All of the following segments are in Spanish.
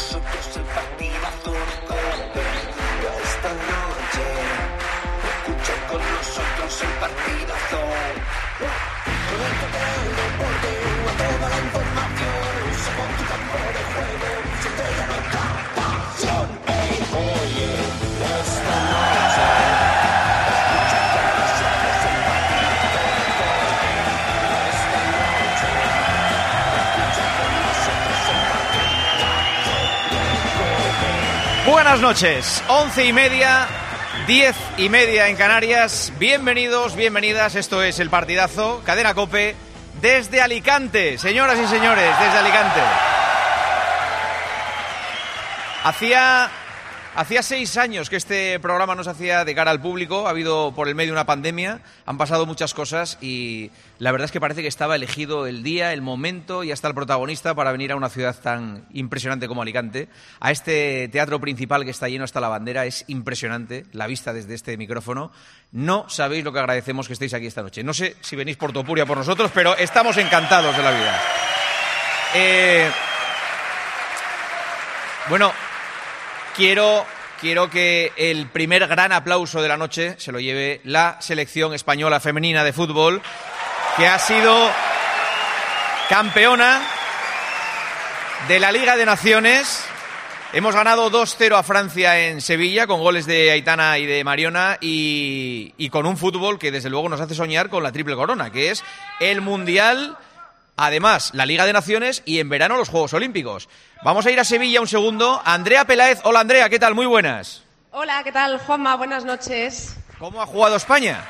nosotros el partidazo de Cope. Esta noche escucha con nosotros el partidazo. Conéctate al deporte, a toda Buenas noches, once y media, diez y media en Canarias. Bienvenidos, bienvenidas. Esto es el partidazo, cadena cope desde Alicante, señoras y señores, desde Alicante. Hacía hacía seis años que este programa no se hacía de cara al público. Ha habido por el medio una pandemia, han pasado muchas cosas y la verdad es que parece que estaba elegido el día, el momento y hasta el protagonista para venir a una ciudad tan impresionante como Alicante. A este teatro principal que está lleno hasta la bandera es impresionante la vista desde este micrófono. No sabéis lo que agradecemos que estéis aquí esta noche. No sé si venís por Topuria por nosotros, pero estamos encantados de la vida. Eh, bueno, quiero, quiero que el primer gran aplauso de la noche se lo lleve la selección española femenina de fútbol, que ha sido campeona de la Liga de Naciones. Hemos ganado 2-0 a Francia en Sevilla con goles de Aitana y de Mariona y, y con un fútbol que desde luego nos hace soñar con la triple corona, que es el Mundial, además la Liga de Naciones y en verano los Juegos Olímpicos. Vamos a ir a Sevilla un segundo. Andrea Peláez, hola Andrea, ¿qué tal? Muy buenas. Hola, ¿qué tal, Juanma? Buenas noches. ¿Cómo ha jugado España?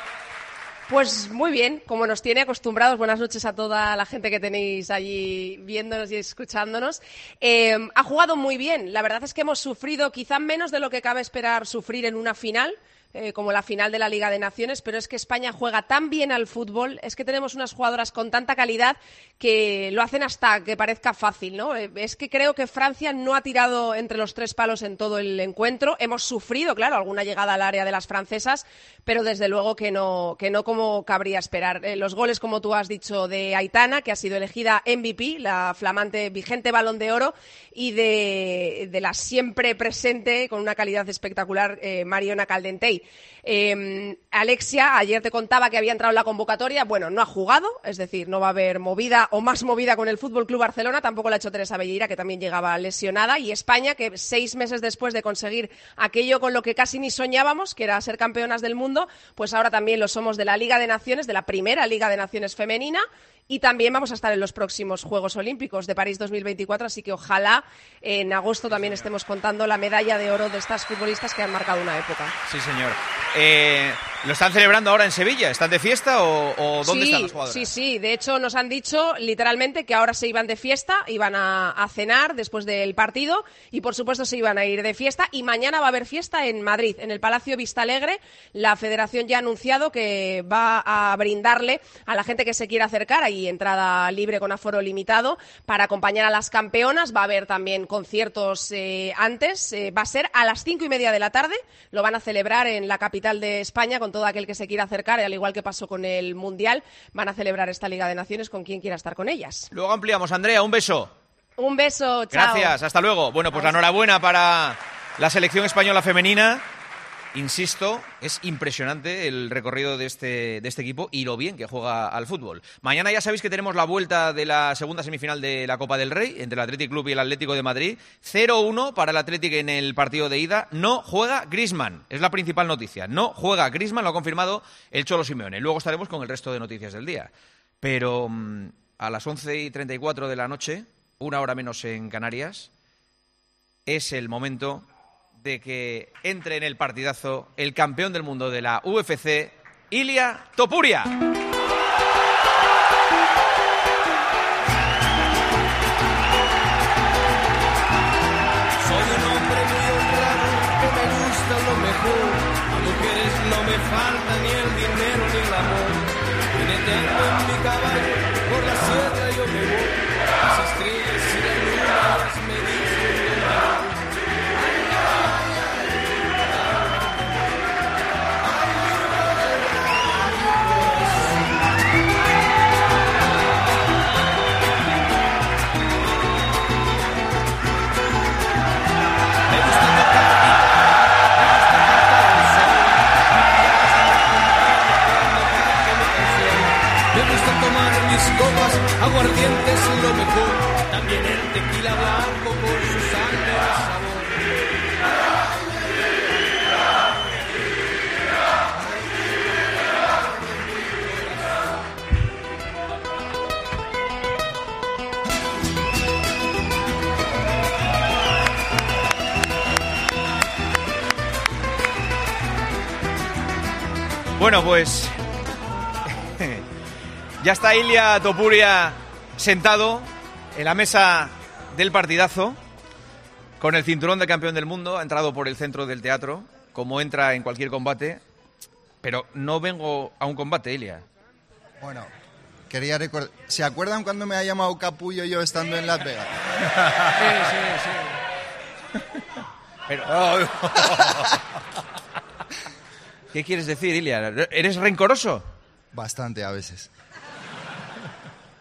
Pues muy bien, como nos tiene acostumbrados. Buenas noches a toda la gente que tenéis allí viéndonos y escuchándonos. Eh, ha jugado muy bien. La verdad es que hemos sufrido quizá menos de lo que cabe esperar sufrir en una final. Eh, como la final de la Liga de Naciones, pero es que España juega tan bien al fútbol, es que tenemos unas jugadoras con tanta calidad que lo hacen hasta que parezca fácil, ¿no? Eh, Es que creo que Francia no ha tirado entre los tres palos en todo el encuentro. Hemos sufrido, claro, alguna llegada al área de las francesas, pero desde luego que no, que no como cabría esperar. Eh, los goles, como tú has dicho, de Aitana, que ha sido elegida MVP, la flamante vigente balón de oro, y de, la siempre presente, con una calidad espectacular, eh, Mariona Caldentey. Eh, Alexia, ayer te contaba que había entrado en la convocatoria. Bueno, no ha jugado, es decir, no va a haber movida o más movida con el Fútbol Club Barcelona. Tampoco la ha hecho Teresa Belleira, que también llegaba lesionada. Y España, que seis meses después de conseguir aquello con lo que casi ni soñábamos, que era ser campeonas del mundo, pues ahora también lo somos de la Liga de Naciones, de la primera Liga de Naciones femenina. Y también vamos a estar en los próximos Juegos Olímpicos de París 2024, así que ojalá en agosto también estemos contando la medalla de oro de estas futbolistas que han marcado una época. Sí, señor. Eh, ¿Lo están celebrando ahora en Sevilla? ¿Están de fiesta o, o dónde sí, están las jugadoras? Sí, sí. De hecho, nos han dicho literalmente que ahora se iban de fiesta, iban a, a cenar después del partido y, por supuesto, se iban a ir de fiesta. Y mañana va a haber fiesta en Madrid, en el Palacio Vista Alegre. La Federación ya ha anunciado que va a brindarle a la gente que se quiera acercar ahí entrada libre con aforo limitado para acompañar a las campeonas. Va a haber también conciertos eh, antes. Eh, va a ser a las cinco y media de la tarde. Lo van a celebrar en la capital de España con todo aquel que se quiera acercar, al igual que pasó con el Mundial. Van a celebrar esta Liga de Naciones con quien quiera estar con ellas. Luego ampliamos. Andrea, un beso. Un beso, chao. Gracias, hasta luego. Bueno, pues la enhorabuena para la selección española femenina. Insisto, es impresionante el recorrido de este, de este equipo y lo bien que juega al fútbol. Mañana ya sabéis que tenemos la vuelta de la segunda semifinal de la Copa del Rey entre el Athletic Club y el Atlético de Madrid. 0-1 para el Athletic en el partido de ida. No juega Grisman, es la principal noticia. No juega Grisman, lo ha confirmado el Cholo Simeone. Luego estaremos con el resto de noticias del día. Pero mm, a las 11 y 34 de la noche, una hora menos en Canarias, es el momento de que entre en el partidazo el campeón del mundo de la UFC, Ilia Topuria. Soy un hombre muy honor, que me gusta lo mejor. A mujeres no me falta ni el dinero ni el amor. Tiene tengo en mi caballo. Tequila blanco con su sangre de sabor. Bueno, pues ya está Ilia Topuria sentado en la mesa del partidazo con el cinturón de campeón del mundo, ha entrado por el centro del teatro, como entra en cualquier combate, pero no vengo a un combate, Ilia. Bueno, quería recordar. ¿Se acuerdan cuando me ha llamado Capullo yo estando en Las Vegas? Pero- ¿Qué quieres decir, Ilia? ¿Eres rencoroso? Bastante a veces.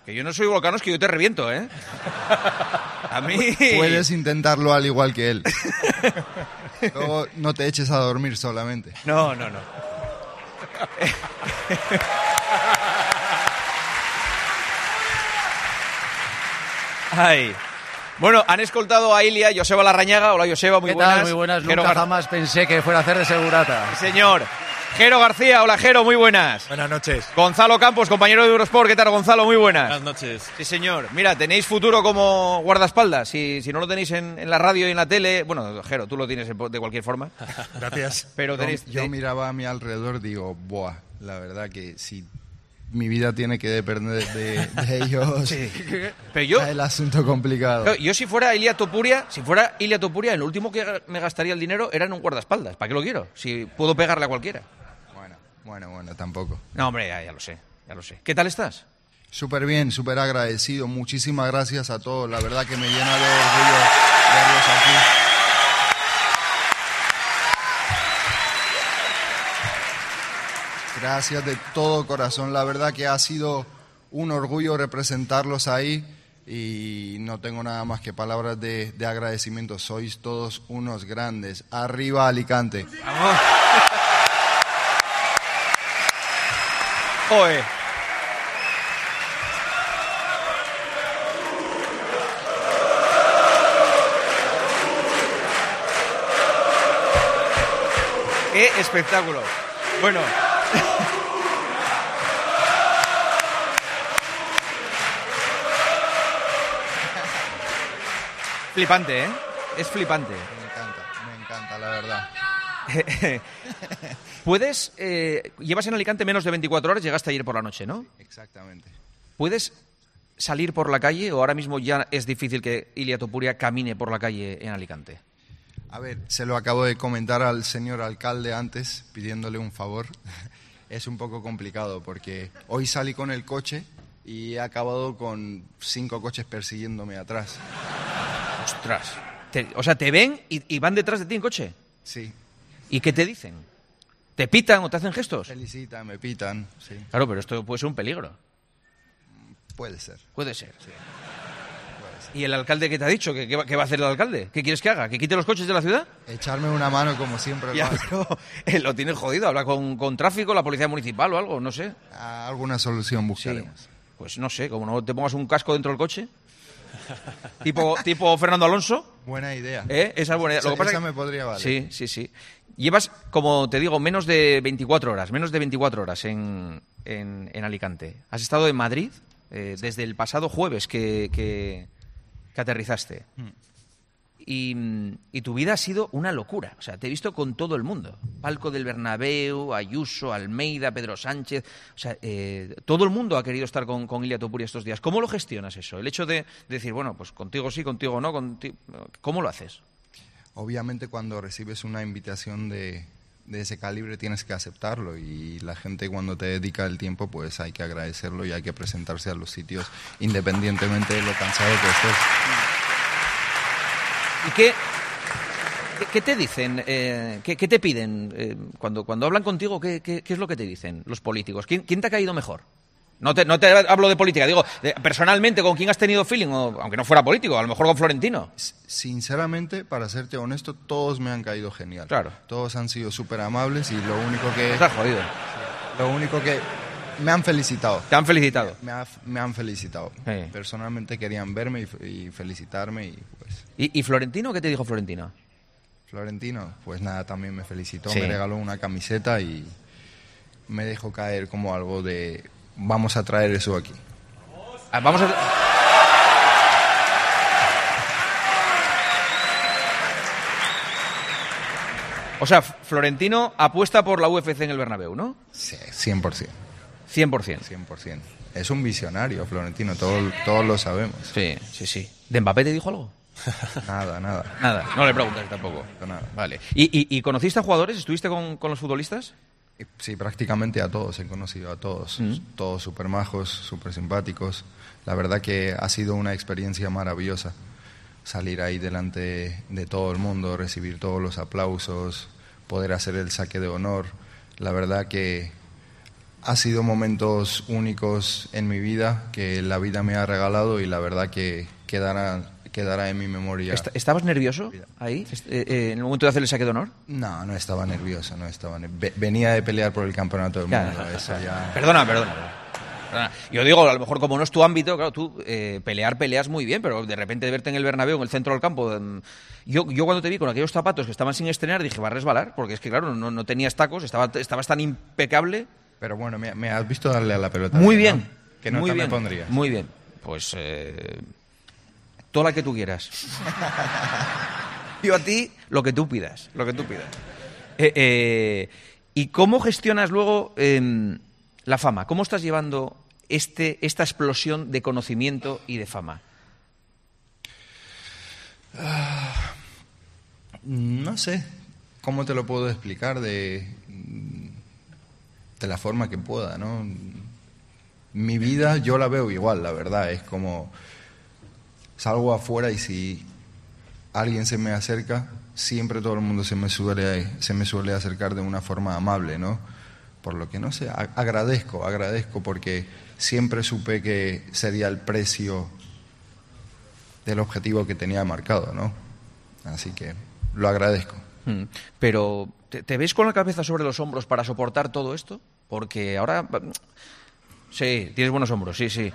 Que yo no soy volcanos, que yo te reviento, ¿eh? A mí... Puedes intentarlo al igual que él. Luego no te eches a dormir solamente. No, no, no. Ay. Bueno, han escoltado a Ilia, Joseba Larrañaga. Hola, Joseba, muy ¿Qué buenas. tal? Muy buenas. Nunca jamás pensé que fuera a hacer de segurata. Señor. Jero García, hola Jero, muy buenas. Buenas noches. Gonzalo Campos, compañero de Eurosport. ¿Qué tal, Gonzalo? Muy buenas. Buenas noches. Sí, señor. Mira, tenéis futuro como guardaespaldas. Si, si no lo tenéis en, en la radio y en la tele, bueno, Jero, tú lo tienes en- de cualquier forma. Gracias. Pero Yo, tenéis. yo miraba a mi alrededor digo, buah, la verdad que si mi vida tiene que depender de, de ellos, Pero yo, está el asunto complicado. Yo si fuera Ilia Topuria, si fuera Ilia Topuria, el último que me gastaría el dinero era en un guardaespaldas. ¿Para qué lo quiero? Si puedo pegarle a cualquiera. Bueno, bueno, tampoco. No, hombre, ya, ya lo sé, ya lo sé. ¿Qué tal estás? Súper bien, súper agradecido. Muchísimas gracias a todos. La verdad que me llena de orgullo verlos aquí. Gracias de todo corazón. La verdad que ha sido un orgullo representarlos ahí y no tengo nada más que palabras de, de agradecimiento. Sois todos unos grandes. Arriba Alicante. Oe. ¡Qué espectáculo! Bueno. flipante, ¿eh? Es flipante. Me encanta, me encanta, la verdad. ¿Puedes, eh, llevas en Alicante menos de 24 horas, llegaste ayer por la noche, ¿no? Exactamente. ¿Puedes salir por la calle o ahora mismo ya es difícil que Ilia Topuria camine por la calle en Alicante? A ver, se lo acabo de comentar al señor alcalde antes, pidiéndole un favor. Es un poco complicado porque hoy salí con el coche y he acabado con cinco coches persiguiéndome atrás. ¡Ostras! Te- o sea, te ven y, y van detrás de ti en coche. Sí, ¿Y qué te dicen? ¿Te pitan o te hacen gestos? felicitan, me pitan, sí, Claro, pero esto puede ser un peligro. puede ser. Puede ser. ¿Y el alcalde qué te ha dicho? ¿Qué, qué va, a hacer el alcalde? ¿Qué quieres que haga? ¿Que quite los coches de la ciudad? Echarme una mano como siempre lo Ya, hace. pero eh, lo tienes jodido. Habla con, con tráfico, la policía municipal o algo, no sé. Alguna solución Sí. buscaremos. Pues no sé, como no te pongas un casco dentro del coche. tipo, tipo Fernando Alonso. Buena idea. ¿eh? Esa es buena idea. Lo que pasa esa que- me podría valer. Sí, sí, sí. Llevas, como te digo, menos de 24 horas, menos de 24 horas en, en, en Alicante. Has estado en Madrid eh, desde el pasado jueves que, que- que aterrizaste. Hmm. Y, mm, y tu vida ha sido una locura. O sea, te he visto con todo el mundo. Palco del Bernabéu, Ayuso, Almeida, Pedro Sánchez. O sea, eh, todo el mundo ha querido estar con, con Ilia Topuria estos días. ¿Cómo lo gestionas eso? El hecho de, de decir, bueno, pues contigo sí, contigo no. conti- ¿Cómo lo haces? Obviamente cuando recibes una invitación de ese calibre tienes que aceptarlo y la gente cuando te dedica el tiempo pues hay que agradecerlo y hay que presentarse a los sitios independientemente de lo cansado que estés. ¿Y qué, te dicen? eh, qué, qué te piden? eh, cuando, cuando hablan contigo, ¿qué, qué- qué es lo que te dicen los políticos? ¿Quién, quién te ha caído mejor? No te, no te hablo de política, digo, de- personalmente, ¿con quién has tenido feeling? O, aunque no fuera político, a lo mejor con Florentino. Sinceramente, para serte honesto, todos me han caído genial. Claro. Todos han sido súper amables y lo único que... Estás jodido. Lo único que... Me han felicitado. Te han felicitado. Me, ha- me han felicitado. Sí. Personalmente querían verme y, fe- y felicitarme y pues... ¿Y, y Florentino? ¿Qué te dijo Florentino? Florentino, pues nada, también me felicitó, Sí. me regaló una camiseta y me dejó caer como algo de... Vamos a traer eso aquí. Ah, Vamos a... O sea, Florentino apuesta por la UFC en el Bernabéu, ¿no? Sí, 100%. 100%. 100%. Es un visionario, Florentino, todo- todos lo sabemos. Sí, sí, sí. ¿De Mbappé te dijo algo? Nada, nada. Nada, no le preguntas tampoco. Nada. Vale. ¿Y, y- y conociste a jugadores? ¿Estuviste con, con los futbolistas? Sí, prácticamente a todos, he conocido a todos. Mm. Todos súper majos, súper simpáticos. La verdad que ha sido una experiencia maravillosa. Salir ahí delante de todo el mundo, recibir todos los aplausos, poder hacer el saque de honor. La verdad que ha sido momentos únicos en mi vida que la vida me ha regalado y la verdad que quedará, quedará en mi memoria. Est- ¿Estabas nervioso ahí, eh, eh, en el momento de hacer el saque de honor? No, no estaba nervioso, no estaba ner- Ve- Venía de pelear por el campeonato del mundo, eso ya... Perdona, perdona. perdona. Yo digo, a lo mejor como no es tu ámbito, claro, tú eh, pelear peleas muy bien, pero de repente verte en el Bernabéu, en el centro del campo, em, yo, yo cuando te vi con aquellos zapatos que estaban sin estrenar, dije, va a resbalar, porque es que claro, no, no tenías tacos, estaba, estabas tan impecable. Pero bueno, me, me has visto darle a la pelota. Muy ¿no? bien. ¿Qué nota muy me bien, pondrías? Muy bien. Pues eh, toda la que tú quieras. Yo a ti lo que tú pidas, lo que tú pidas. Eh, eh, ¿Y cómo gestionas luego em, la fama? ¿Cómo estás llevando este, esta explosión de conocimiento y de fama? No sé cómo te lo puedo explicar de, de la forma que pueda, ¿no? Mi vida yo la veo igual, la verdad. Es como salgo afuera y si alguien se me acerca, siempre todo el mundo se me suele, se me suele acercar de una forma amable, ¿no? Por lo que no sé, agradezco, agradezco porque siempre supe que sería el precio del objetivo que tenía marcado, ¿no? Así que lo agradezco. Mm, Pero, ¿te, ves con la cabeza sobre los hombros para soportar todo esto? Porque ahora... mm, Sí, tienes buenos hombros, sí, sí.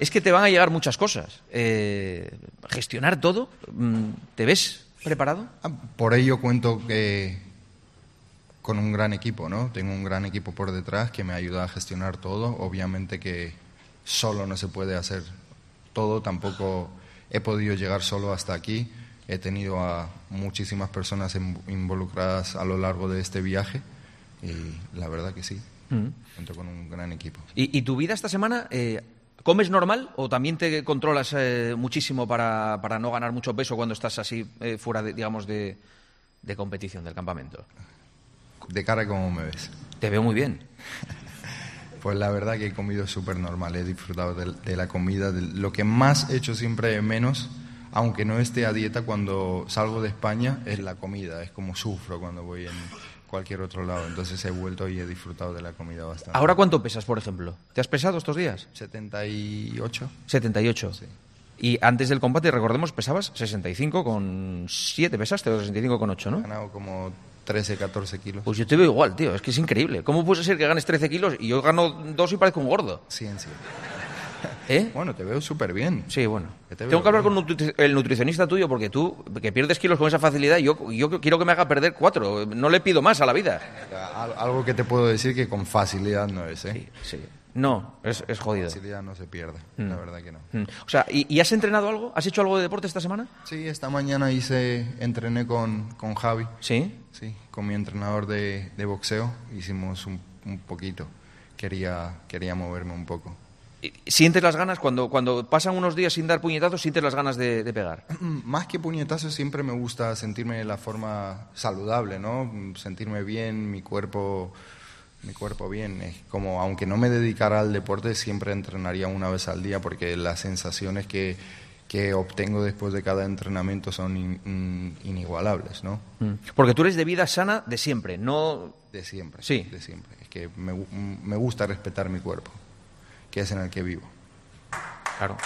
Es que te van a llegar muchas cosas. Eh, gestionar todo, mm, ¿te ves preparado? Ah, Por ello cuento que con un gran equipo, ¿no? Tengo un gran equipo por detrás que me ayuda a gestionar todo. Obviamente que solo no se puede hacer todo, tampoco he podido llegar solo hasta aquí. He tenido a muchísimas personas in- involucradas a lo largo de este viaje y la verdad que sí, Mm. cuento con un gran equipo. ¿Y, y tu vida esta semana, eh, comes normal o también te controlas eh, muchísimo para, para no ganar mucho peso cuando estás así eh, fuera, de, digamos, de, de competición del campamento? De cara a cómo me ves. Te veo muy bien. Pues la verdad que he comido súper normal, he disfrutado de, de la comida. de- lo que más he hecho siempre menos, aunque no esté a dieta cuando salgo de España, es la comida. Es como sufro cuando voy en cualquier otro lado. Entonces he vuelto y he disfrutado de la comida bastante. ¿Ahora cuánto pesas, por ejemplo? ¿Te has pesado estos días? 78. 78. Sí. Y antes del combate, recordemos, pesabas 65 con 7, pesaste, o 65 con 8, He ¿no? ganado como 13, 14 kilos. Pues yo te veo igual, tío, es que es increíble. ¿Cómo puede ser que ganes 13 kilos y yo gano 2 y parezco un gordo? Ciencia. ¿Eh? Bueno, te veo súper bien. Sí, bueno. Te Tengo que hablar bien. con nutri- el nutricionista tuyo porque tú, que pierdes kilos con esa facilidad, yo, yo quiero que me haga perder 4. No le pido más a la vida. Al- Algo que te puedo decir que con facilidad no es, ¿eh? Sí, sí. No, es, es jodido. Facilidad no se pierde, Mm. la verdad que no. Mm. O sea, ¿y, y has entrenado algo? ¿Has hecho algo de deporte esta semana? Sí, esta mañana hice, entrené con, con Javi, Sí. sí, con mi entrenador de, de boxeo, hicimos un, un poquito, quería, quería moverme un poco. ¿Sientes las ganas, cuando, cuando pasan unos días sin dar puñetazos, sientes las ganas de, de pegar? Más que puñetazos, siempre me gusta sentirme de la forma saludable, ¿no? Sentirme bien, mi cuerpo, mi cuerpo bien. Es como, aunque no me dedicara al deporte, siempre entrenaría una vez al día porque las sensaciones que, que obtengo después de cada entrenamiento son in- in- inigualables, ¿no? Mm. Porque tú eres de vida sana de siempre, no... De siempre. Sí. De siempre. Es que me, me gusta respetar mi cuerpo, que es en el que vivo. Claro.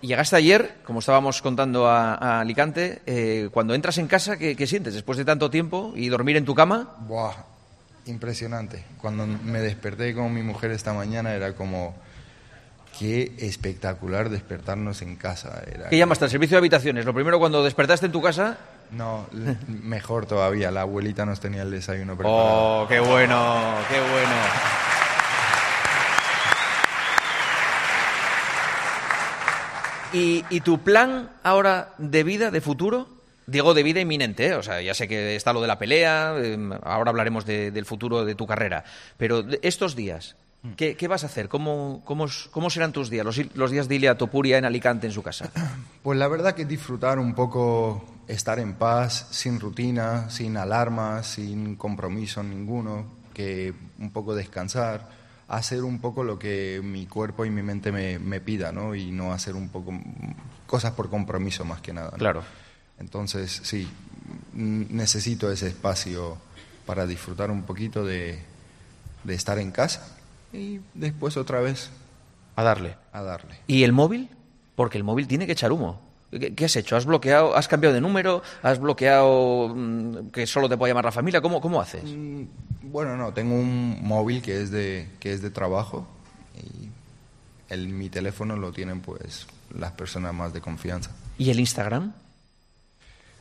Y Llegaste ayer, como estábamos contando a, a Alicante, eh, cuando entras en casa, ¿qué, qué sientes después de tanto tiempo y dormir en tu cama? Buah, impresionante. Cuando me desperté con mi mujer esta mañana era como, qué espectacular despertarnos en casa. Era ¿Qué llamaste al servicio de habitaciones? Lo primero cuando despertaste en tu casa. No, mejor todavía, la abuelita nos tenía el desayuno preparado. ¡Oh, qué bueno! ¡Qué bueno! ¿Y, y tu plan ahora de vida, de futuro? Digo de vida inminente, ¿eh? o sea, ya sé que está lo de la pelea, eh, ahora hablaremos de- del futuro de tu carrera, pero de estos días, ¿qué, qué vas a hacer? ¿Cómo, cómo, cómo serán tus días, los, los días de Ilia Topuria en Alicante, en su casa? Pues la verdad que disfrutar un poco, estar en paz, sin rutina, sin alarmas, sin compromiso ninguno, que un poco descansar, hacer un poco lo que mi cuerpo y mi mente me, me pida, ¿no? Y no hacer un poco mm, cosas por compromiso más que nada. ¿no? Claro. Entonces, sí, mm, necesito ese espacio para disfrutar un poquito de, de estar en casa y después otra vez A darle. a darle. ¿Y el móvil? Porque el móvil tiene que echar humo. ¿Qué, qué has hecho? ¿Has bloqueado, has cambiado de número? ¿Has bloqueado mm, que solo te puede llamar la familia? ¿Cómo, cómo haces? Mm, Bueno, no, tengo un móvil que es de, que es de trabajo y el, mi teléfono lo tienen pues las personas más de confianza. ¿Y el Instagram?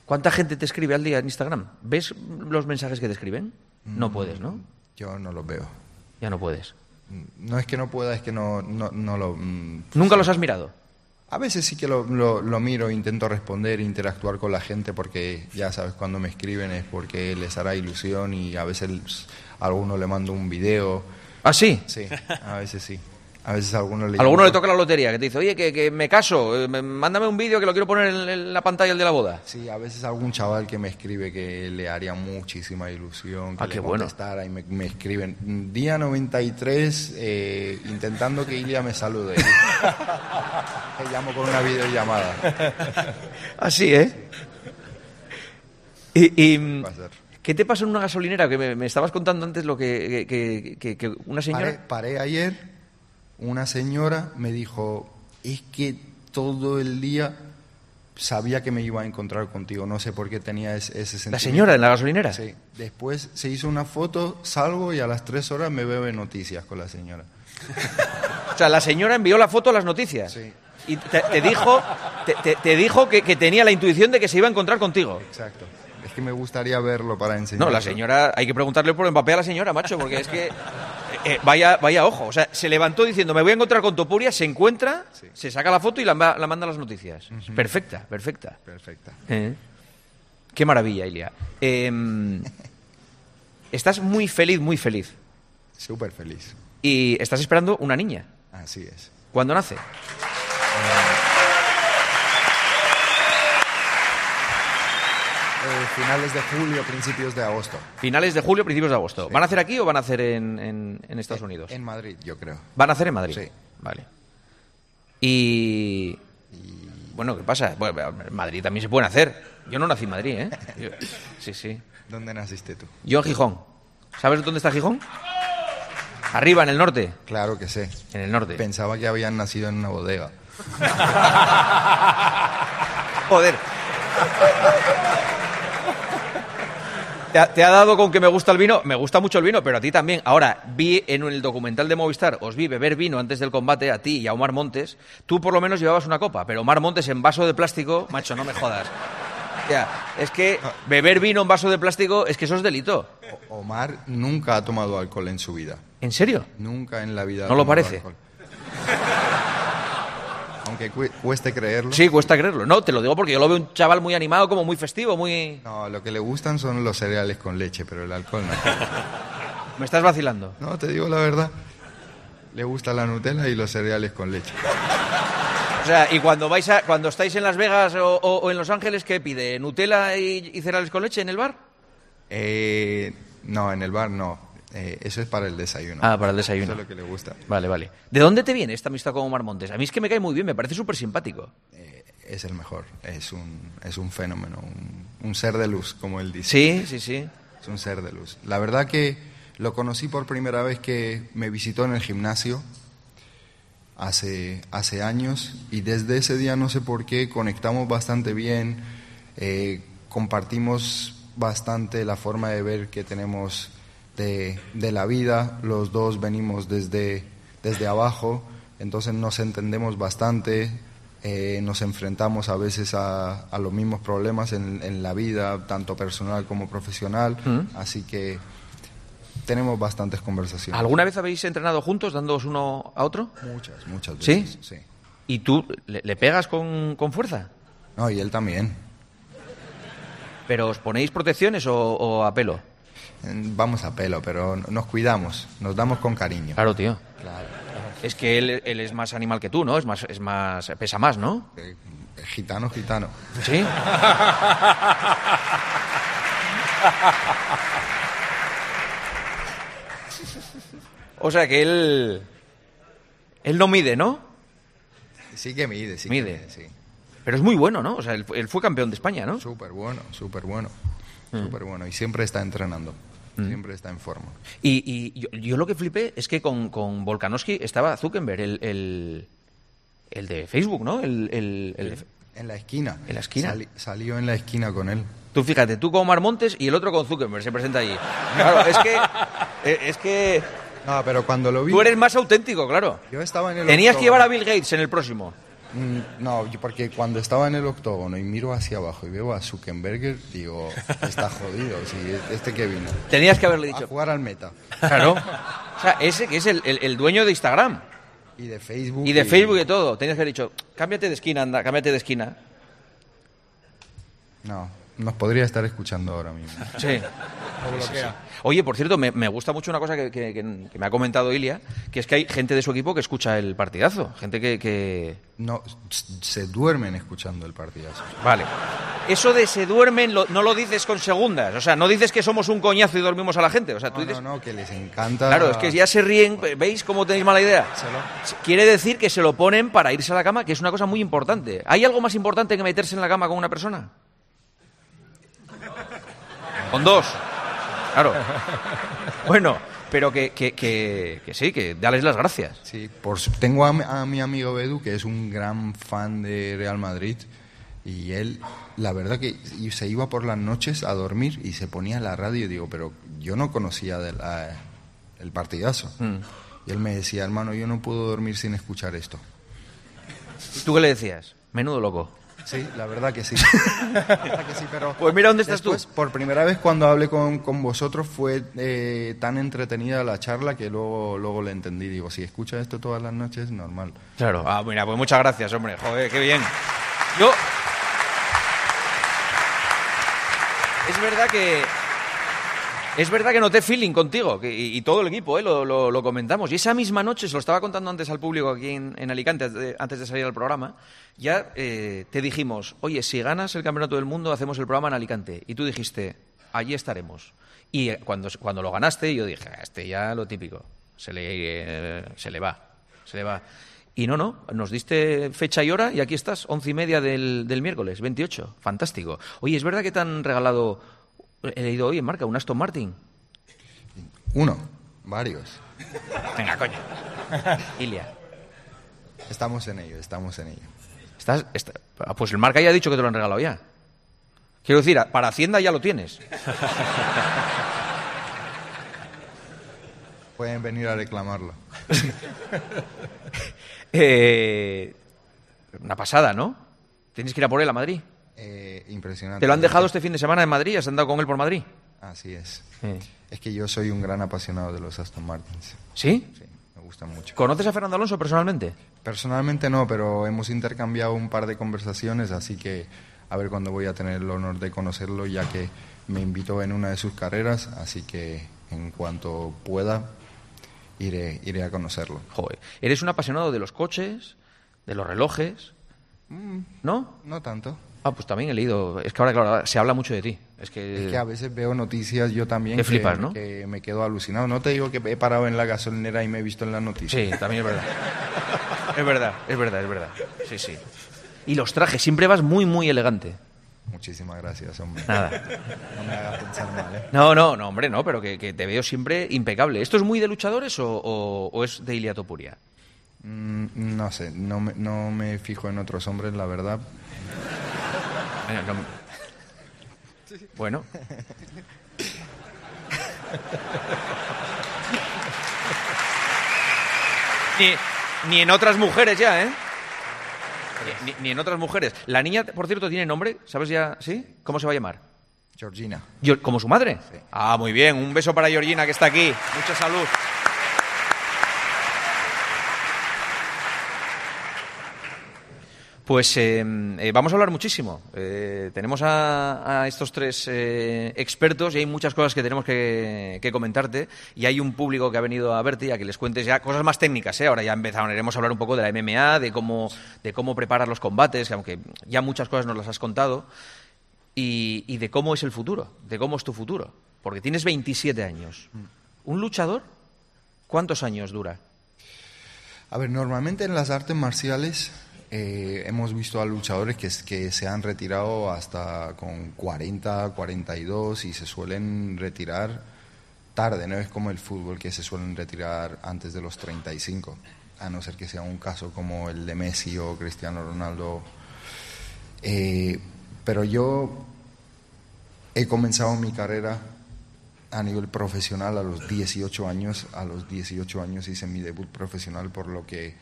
¿Cuánta gente te escribe al día en Instagram? ¿Ves los mensajes que te escriben? No puedes, ¿no? Yo no lo veo. Ya no puedes. No es que no pueda, es que no, no, no lo... mm, ¿Nunca los has mirado? A veces sí que lo, lo, lo miro, intento responder, interactuar con la gente porque ya sabes, cuando me escriben es porque les hará ilusión y a veces a alguno le mando un video. ¿Ah, sí? Sí, a veces sí. A veces a alguno le alguno le toca la lotería, que te dice, oye, que, que me caso, eh, me- mándame un vídeo que lo quiero poner en, en la pantalla el de la boda. Sí, a veces algún chaval que me escribe que le haría muchísima ilusión, que Ah, le qué bueno. contestara y me, me escriben, día 93, eh, intentando que Ilia me salude. Te llamo con una videollamada. Así, ¿eh? Y, y, mm. ¿Qué te pasó en una gasolinera? Que me, me estabas contando antes lo que, que- que- que una señora... Paré, paré ayer, una señora me dijo, es que todo el día sabía que me iba a encontrar contigo, no sé por qué tenía ese, ese sentimiento. ¿La señora en la gasolinera? Sí. Después se hizo una foto, salgo y a las tres horas me veo en noticias con la señora. O sea, la señora envió la foto a las noticias. Sí. Y te, te dijo, te, dijo que, que tenía la intuición de que se iba a encontrar contigo. Exacto. Es que me gustaría verlo para enseñar. No, la señora, hay que preguntarle por Mbappé a la señora, macho, porque es que. Eh, vaya, vaya ojo. O sea, se levantó diciendo, me voy a encontrar con Topuria, se encuentra, Sí. se saca la foto y la, la manda a las noticias. Perfecta, perfecta. Perfecta. Eh. Qué maravilla, Ilia. Eh, estás muy feliz, muy feliz. Súper feliz. Y estás esperando una niña. Así es. ¿Cuándo nace? Eh, finales de julio, principios de agosto. Finales de julio, principios de agosto. ¿Van a hacer aquí o van a hacer en, en- en Estados Unidos? En Madrid, yo creo. ¿Van a hacer en Madrid? Sí. Vale. Y... Bueno, ¿qué pasa? Bueno, en Madrid también se pueden hacer. Yo no nací en Madrid, ¿eh? Yo- Sí, sí. ¿Dónde naciste tú? Yo en Gijón. ¿Sabes dónde está Gijón? Arriba, en el norte. Claro que sé. En el norte. Pensaba que habían nacido en una bodega. Joder. ¿Te ha, te ha dado con que me gusta el vino? Me gusta mucho el vino, pero a ti también. Ahora, vi en el documental de Movistar, os vi beber vino antes del combate, a ti y a Omar Montes. Tú por lo menos llevabas una copa, pero Omar Montes en vaso de plástico, macho, no me jodas. Ya, es que beber vino en vaso de plástico es que eso es delito. O- Omar nunca ha tomado alcohol en su vida. ¿En serio? Nunca en la vida. No lo parece. Aunque cu- cueste creerlo. Sí, cuesta creerlo. No, te lo digo porque yo lo veo un chaval muy animado, como muy festivo, muy... No, lo que le gustan son los cereales con leche, pero el alcohol no. Me estás vacilando. No, te digo la verdad. Le gusta la Nutella y los cereales con leche. O sea, y cuando vais a, cuando estáis en Las Vegas o, o- o en Los Ángeles, ¿qué pide? ¿Nutella y, y cereales con leche en el bar? Eh, no, en el bar no. Eh, eso es para el desayuno. Ah, para el desayuno. Eso es lo que le gusta. Vale, vale. ¿De dónde te viene esta amistad con Omar Montes? A mí es que me cae muy bien, me parece súper simpático. Eh, es el mejor. Es un, es un fenómeno, un, un ser de luz, como él dice. Sí, sí, sí. Es un ser de luz. La verdad que lo conocí por primera vez que me visitó en el gimnasio hace, hace años y desde ese día no sé por qué conectamos bastante bien, eh, compartimos bastante la forma de ver que tenemos de, de la vida, los dos venimos desde, desde abajo, entonces nos entendemos bastante, eh, nos enfrentamos a veces a, a los mismos problemas en, en la vida, tanto personal como profesional, Mm. así que tenemos bastantes conversaciones. ¿Alguna vez habéis entrenado juntos, dándoos uno a otro? Muchas, muchas ¿Sí? veces. ¿Sí? ¿Y tú le, le pegas con, con fuerza? No, y él también. ¿Pero os ponéis protecciones o, o a pelo? Vamos a pelo, pero nos cuidamos, nos damos con cariño. Claro, tío. Claro. Es que él, él es más animal que tú, ¿no? Es más, es más, pesa más, ¿no? Eh, Gitano, gitano. Sí. o sea que él, él no mide, ¿no? Sí que mide, sí Mide. que mide, sí. Pero es muy bueno, ¿no? O sea, él, fue- él fue campeón de España, ¿no? Súper bueno, súper bueno. Mm. Súper bueno. Y siempre está entrenando. Siempre está en forma. Y, y yo, yo lo que flipé es que con, con Volkanovski estaba Zuckerberg, el, el, el de Facebook, ¿no? El, el- el de- En la esquina. ¿En la esquina? Sali- salió en la esquina con él. Tú fíjate, tú con Omar Montes y el otro con Zuckerberg se presenta allí. Claro, es que, eh, es que No, pero cuando lo vi. tú eres más auténtico, claro. Yo estaba en el Tenías que llevar a. Bill Gates en el próximo. Mm, No, porque cuando estaba en el octógono y miro hacia abajo y veo a Zuckerberg, digo, está jodido. Sí, este que vino. Tenías que haberle A dicho. jugar al meta. Claro. O sea, ese que es el, el- el dueño de Instagram Y de Facebook. y de Facebook y todo. Tenías que haber dicho, cámbiate de esquina, anda, cámbiate de esquina. No, nos podría estar escuchando ahora mismo. Sí. Oye, por cierto, me, me gusta mucho una cosa que, que- que- que me ha comentado Ilia, que es que hay gente de su equipo que escucha el partidazo. Gente que... que- No, se duermen escuchando el partidazo. Vale. Eso de se duermen lo- no lo dices con segundas. O sea, no dices que somos un coñazo y dormimos a la gente. O sea, tú No, dices... no, no, que les encanta. Claro, es que ya se ríen. ¿Veis cómo tenéis mala idea? Quiere decir que se lo ponen para irse a la cama, que es una cosa muy importante. ¿Hay algo más importante que meterse en la cama con una persona? Con dos. Claro. Bueno, pero que, que, que, que sí, que dales las gracias. Sí, por tengo a, mi- a mi amigo Bedu, que es un gran fan de Real Madrid, y él, la verdad que y se iba por las noches a dormir y se ponía la radio y digo, pero yo no conocía de la- el partidazo. Mm. Y él me decía, hermano, yo no puedo dormir sin escuchar esto. ¿Y tú qué le decías? Menudo loco. Sí, la verdad que sí. La verdad que sí, pero Pues mira dónde estás después, por primera vez cuando hablé con, con vosotros fue eh, tan entretenida la charla que luego, luego le entendí. Digo, si escucha esto todas las noches, normal. Claro. Ah, mira, pues muchas gracias, hombre. Joder, qué bien. Yo. Es verdad que. Es verdad que noté feeling contigo y, y todo el equipo, ¿eh? lo, comentamos. Y esa misma noche, se lo estaba contando antes al público aquí en, Alicante, antes de, antes de salir al programa, ya eh, te dijimos, oye, si ganas el Campeonato del Mundo, hacemos el programa en Alicante. Y tú dijiste, allí estaremos. Y eh, cuando, cuando lo ganaste, yo dije, "Ah, este ya lo típico, se le, eh, se le va, se le va. Y no, no, nos diste fecha y hora y aquí estás, once y media del, del miércoles, 28. Fantástico. Oye, ¿es verdad que te han regalado, he leído hoy en marca, un Aston Martin? Uno, varios. Venga, coño. Ilia. Estamos en ello, estamos en ello. Estás, está- ah, pues el marca ya ha dicho que te lo han regalado ya. Quiero decir, para Hacienda ya lo tienes. Pueden venir a reclamarlo. Eh, una pasada, ¿no? Tienes que ir a por él a Madrid. Eh, impresionante. ¿Te lo han dejado este fin de semana en Madrid? ¿Has andado con él por Madrid? Así es. Sí. Es que yo soy un gran apasionado de los Aston Martins. ¿Sí? Sí, me gusta mucho. ¿Conoces a Fernando Alonso personalmente? Personalmente no, pero hemos intercambiado un par de conversaciones, así que a ver cuándo voy a tener el honor de conocerlo, ya que me invitó en una de sus carreras, así que en cuanto pueda iré, iré a conocerlo. Joder, eres un apasionado de los coches, de los relojes, ¿no? No tanto. Ah, pues también he leído. Es que ahora, claro, se habla mucho de ti. Es que, Es que a veces veo noticias yo también Que flipas, ¿no? que me quedo alucinado. No te digo que he parado en la gasolinera y me he visto en las noticias. Sí, también es verdad. es verdad, es verdad, es verdad. Sí, sí. Y los trajes, siempre vas muy, muy elegante. Muchísimas gracias, hombre. Nada. No me hagas pensar mal, ¿eh? No, no, no, hombre, no, pero que, que te veo siempre impecable. ¿Esto es muy de luchadores o, o- o es de Iliatopuria? Mm, no sé, no me, no me fijo en otros hombres, la verdad. No- Bueno. ni, ni en otras mujeres ya, ¿eh? Ni, ni en otras mujeres. La niña, por cierto, tiene nombre, ¿sabes ya? ¿Sí? ¿Cómo se va a llamar? Georgina. ¿Como su madre? Ah, muy bien. Un beso para Georgina, que está aquí. Mucha salud. Pues eh, eh, vamos a hablar muchísimo. Eh, tenemos a, a estos tres expertos y hay muchas cosas que tenemos que, comentarte. Y hay un público que ha venido a verte y a que les cuentes ya cosas más técnicas. Ahora ya empezaremos a hablar un poco de la MMA, de cómo, de cómo preparar los combates, que aunque ya muchas cosas nos las has contado y, y de cómo es el futuro, de cómo es tu futuro. Porque tienes 27 años. ¿Un luchador? ¿Cuántos años dura? A ver, normalmente en las artes marciales eh, hemos visto a luchadores que, que se han retirado hasta con 40, 42 y se suelen retirar tarde, no es como el fútbol que se suelen retirar antes de los 35, a no ser que sea un caso como el de Messi o Cristiano Ronaldo. Eh, pero yo he comenzado mi carrera a nivel profesional a los 18 años. A los 18 años hice mi debut profesional, por lo que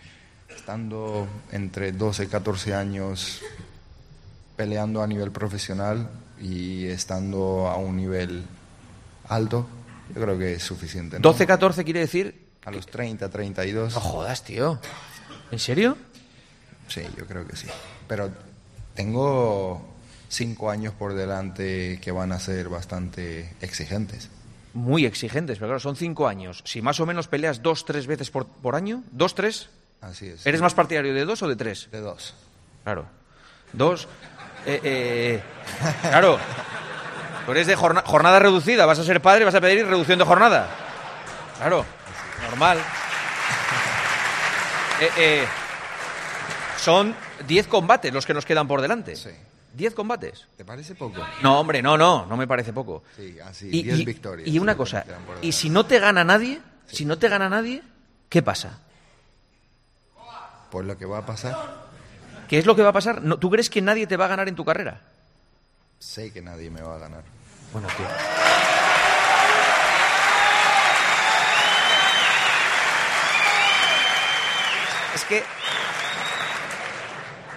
estando entre 12 y 14 años peleando a nivel profesional y estando a un nivel alto, yo creo que es suficiente. ¿no? 12-14 quiere decir... A los 30, 32. No jodas, tío. ¿En serio? Sí, yo creo que sí. Pero tengo cinco años por delante que van a ser bastante exigentes. Muy exigentes, pero claro, son cinco años. Si más o menos peleas dos, tres veces por, por año, dos, tres, Así es. ¿eres más partidario de dos o de tres? De dos. Claro. Dos. eh, eh, claro. Tú eres de jorna- jornada reducida, vas a ser padre, vas a pedir reducción de jornada. Claro. Normal. Eh, eh, son 10 combates los que nos quedan por delante. Sí. 10 combates. ¿Te parece poco? No, hombre, no, no, no me parece poco. Sí, así, Y, 10 y- victorias. y una cosa, y si no te gana nadie, si no te gana nadie, ¿qué pasa? Pues lo que va a pasar, ¿Qué es lo que va a pasar? No, ¿Tú crees que nadie te va a ganar en tu carrera? sé que nadie me va a ganar. Bueno, tío. Es que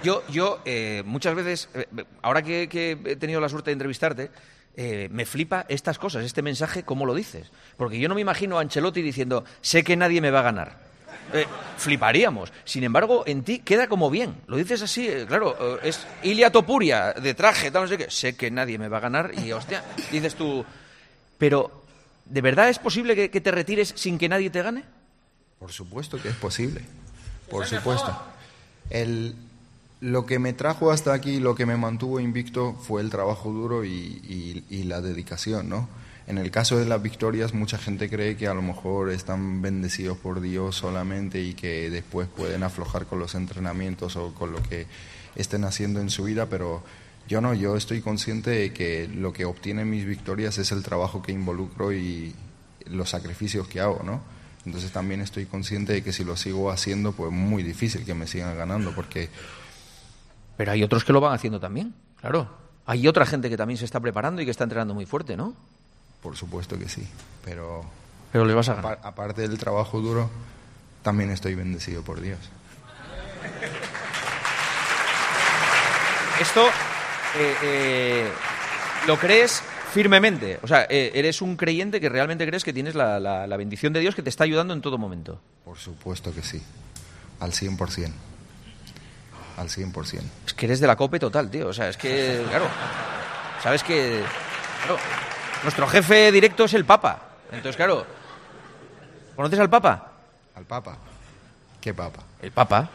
yo, yo eh, muchas veces, eh, ahora que, que he tenido la suerte de entrevistarte, eh, me flipa estas cosas, este mensaje, cómo lo dices. Porque yo no me imagino a Ancelotti diciendo, sé que nadie me va a ganar. Eh, fliparíamos. Sin embargo, en ti queda como bien. Lo dices así, eh, claro, eh, es Ilia Topuria, de traje, tal, no sé qué. Sé que nadie me va a ganar y, hostia, dices tú... Pero, ¿de verdad es posible que, que te retires sin que nadie te gane? Por supuesto que es posible. Por supuesto. El, lo que me trajo hasta aquí, lo que me mantuvo invicto fue el trabajo duro y, y- y la dedicación, ¿no? En el caso de las victorias, mucha gente cree que a lo mejor están bendecidos por Dios solamente y que después pueden aflojar con los entrenamientos o con lo que estén haciendo en su vida, pero yo no, yo estoy consciente de que lo que obtienen mis victorias es el trabajo que involucro y los sacrificios que hago, ¿no? Entonces también estoy consciente de que si lo sigo haciendo, pues muy difícil que me sigan ganando, porque Pero hay otros que lo van haciendo también, claro. Hay otra gente que también se está preparando y que está entrenando muy fuerte, ¿no? Por supuesto que sí, pero Pero le vas a ganar. apar- aparte del trabajo duro, también estoy bendecido por Dios. Esto eh, eh, lo crees firmemente. O sea, eh, eres un creyente que realmente crees que tienes la, la- la bendición de Dios que te está ayudando en todo momento. Por supuesto que sí. Al 100%. Al 100%. Es que eres de la cope total, tío. O sea, es que, claro. Sabes que. claro, nuestro jefe directo es el Papa. Entonces, claro. ¿Conoces al Papa? ¿Al Papa? ¿Qué Papa? El Papa.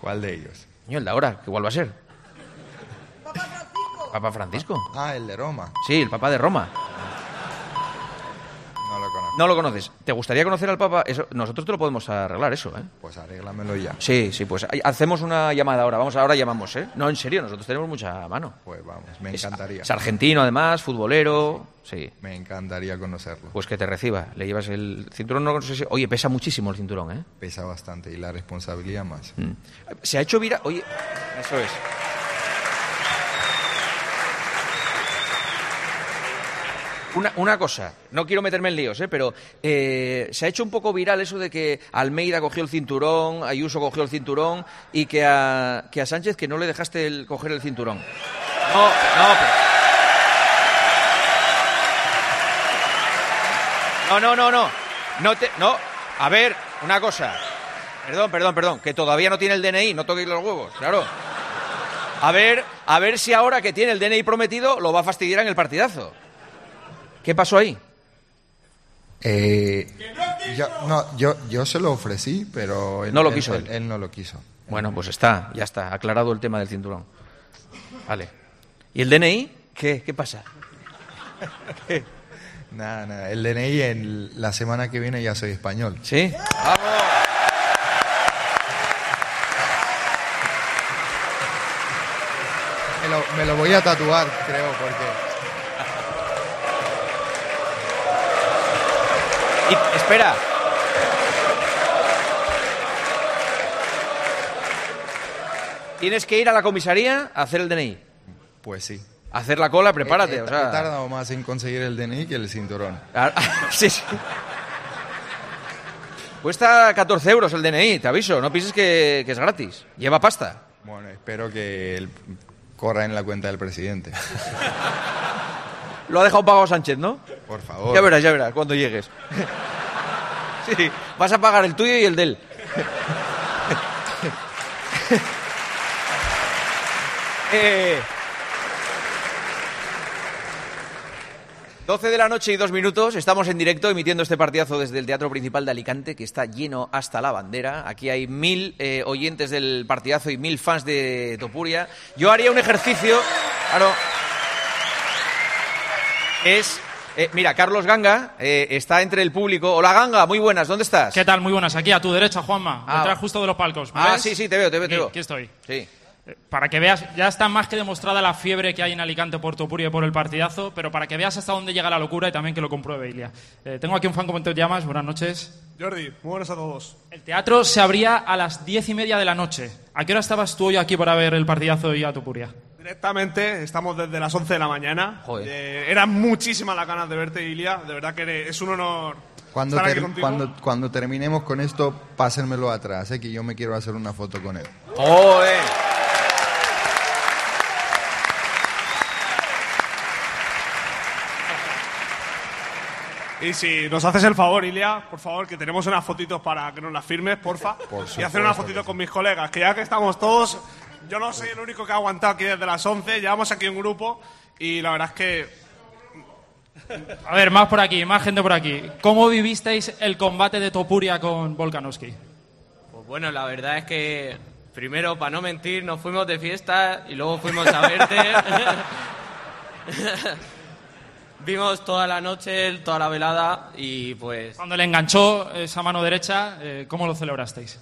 ¿Cuál de ellos? El de ahora, que igual va a ser. Papa Francisco. Ah, el de Roma. Sí, el Papa de Roma. No lo conoces. ¿Te gustaría conocer al Papa? Eso, nosotros te lo podemos arreglar, eso, ¿eh? Pues arréglamelo ya. Sí, sí, pues hacemos una llamada ahora. Vamos, ahora llamamos, ¿eh? No, en serio, nosotros tenemos mucha mano. Pues vamos, me encantaría. Es, argentino, además, futbolero. Sí. Me encantaría conocerlo. Pues que te reciba. Le llevas el cinturón, no sé si... Oye, pesa muchísimo el cinturón, ¿eh? Pesa bastante y la responsabilidad más. Mm. Se ha hecho viral... Oye, eso es. Una, una cosa, no quiero meterme en líos, ¿eh? pero eh, se ha hecho un poco viral eso de que Almeida cogió el cinturón, Ayuso cogió el cinturón y que a, que a Sánchez que no le dejaste el, coger el cinturón. No, no. No, no, no, no. No te, no. A ver, una cosa. Perdón, perdón, perdón. Que todavía no tiene el DNI, no toquéis los huevos, claro. A ver, a ver si ahora que tiene el DNI prometido lo va a fastidiar en el partidazo. ¿Qué pasó ahí? Eh, yo, no, yo, yo se lo ofrecí, pero él, No lo quiso él, él. él no lo quiso. Bueno, pues está, ya está, aclarado el tema del cinturón. Vale. ¿Y el DNI? ¿Qué? ¿Qué pasa? Nada, nada. El DNI en la semana que viene ya soy español. ¿Sí? ¡Vamos! Me lo, me lo voy a tatuar, creo, porque Y, espera. Tienes que ir a la comisaría a hacer el DNI. pues sí. A hacer la cola, prepárate. He, he- o sea... he tardado más en conseguir el DNI que el cinturón. Ah, sí, sí. Cuesta 14 euros el DNI, te aviso. No pienses que, que es gratis. Lleva pasta. Bueno, espero que corra en la cuenta del presidente. Lo ha dejado pagado Sánchez, ¿no? Por favor. Ya verás, ya verás, cuando llegues. Sí, vas a pagar el tuyo y el de él. Eh, 12 de la noche y dos minutos, estamos en directo emitiendo este partidazo desde el Teatro Principal de Alicante, que está lleno hasta la bandera. Aquí hay mil eh, oyentes del partidazo y mil fans de Topuria. Yo haría un ejercicio, claro, es... eh, mira, Carlos Ganga eh, está entre el público. Hola Ganga, muy buenas, ¿dónde estás? ¿Qué tal? Muy buenas. Aquí a tu derecha, Juanma. Ah. Detrás justo de los palcos. ¿Me Ah, ves? sí, sí, te veo, te veo, te Aquí, veo. aquí estoy. Sí. Eh, Para que veas, ya está más que demostrada la fiebre que hay en Alicante por Topuria y por el partidazo, pero para que veas hasta dónde llega la locura y también que lo compruebe Ilia. Eh, tengo aquí un fan como te llamas. Buenas noches. Jordi, muy buenas a todos. El teatro se abría a las diez y media de la noche. ¿A qué hora estabas tú hoy aquí para ver el partidazo y a Topuria? Directamente, estamos desde las 11 de la mañana. Joder. Eh, eran muchísimas las ganas de verte, Ilia. De verdad que eres- es un honor Cuando, estar aquí ter- contigo. cuando, cuando terminemos con esto, pásenmelo atrás, eh, que yo me quiero hacer una foto con él. ¡Joder! Y si nos haces el favor, Ilia, por favor, que tenemos unas fotitos para que nos las firmes, porfa. Por y hacer una fotito con mis colegas, que ya que estamos todos, yo no soy el único que ha aguantado aquí desde las 11, llevamos aquí un grupo y la verdad es que A ver, más por aquí, más gente por aquí. ¿Cómo vivisteis el combate de Topuria con Volkanovski? Pues bueno, la verdad es que primero, para no mentir, nos fuimos de fiesta y luego fuimos a verte. Vimos toda la noche, toda la velada y pues, Cuando le enganchó esa mano derecha, eh, ¿cómo lo celebrasteis?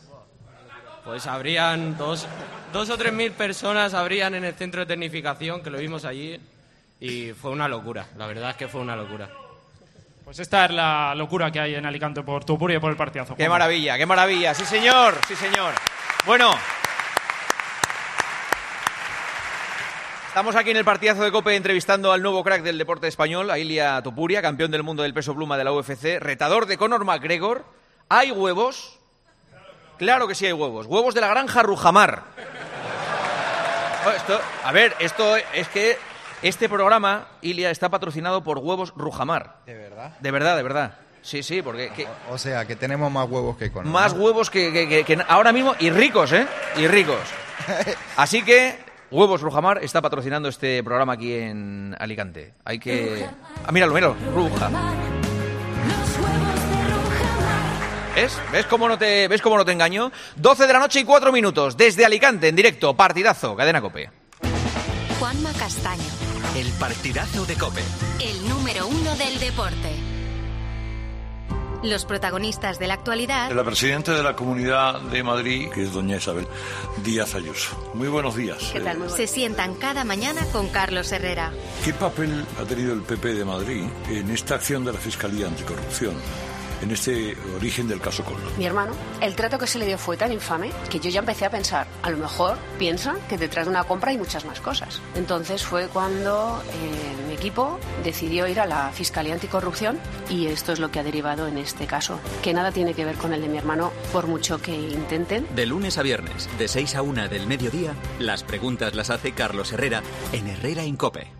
pues habrían dos, dos o tres mil personas habrían en el centro de tecnificación que lo vimos allí y fue una locura. La verdad es que fue una locura. Pues esta es la locura que hay en Alicante por Topuria y por el partidazo. ¡Qué maravilla, qué maravilla! Sí, señor, sí, señor. Bueno, estamos aquí en el partidazo de COPE entrevistando al nuevo crack del deporte español, a Ilia Topuria, campeón del mundo del peso pluma de la UFC, retador de Conor McGregor. ¿Hay huevos? Claro que sí hay huevos. Huevos de la granja Rujamar. Esto, a ver, esto es que Este programa, Ilia, está patrocinado por Huevos Rujamar. ¿De verdad? De verdad, de verdad. Sí, sí, porque... que- O sea, que tenemos más huevos que con. más huevos que, que- que- que ahora mismo y ricos, ¿eh? Y ricos. Así que Huevos Rujamar está patrocinando este programa aquí en Alicante. Hay que... Ah, míralo, míralo. Ruja. ¿Ves? ¿Ves cómo, no te, ¿Ves cómo no te engaño? 12 de la noche y 4 minutos, desde Alicante, en directo, partidazo, cadena cope. Juanma Castaño, El partidazo de Cope. el número uno del deporte. Los protagonistas de la actualidad La presidenta de la Comunidad de Madrid, que es doña Isabel Díaz Ayuso. Muy buenos días. Eh, se sientan cada mañana con Carlos Herrera. ¿Qué papel ha tenido el PP de Madrid en esta acción de la Fiscalía Anticorrupción? En este origen del caso Coldo. Mi hermano, el trato que se le dio fue tan infame que yo ya empecé a pensar, a lo mejor piensa que detrás de una compra hay muchas más cosas. Entonces fue cuando eh, mi equipo decidió ir a la Fiscalía Anticorrupción y esto es lo que ha derivado en este caso, que nada tiene que ver con el de mi hermano por mucho que intenten. De lunes a viernes, de 6 a 1 del mediodía, las preguntas las hace Carlos Herrera en Herrera en Cope.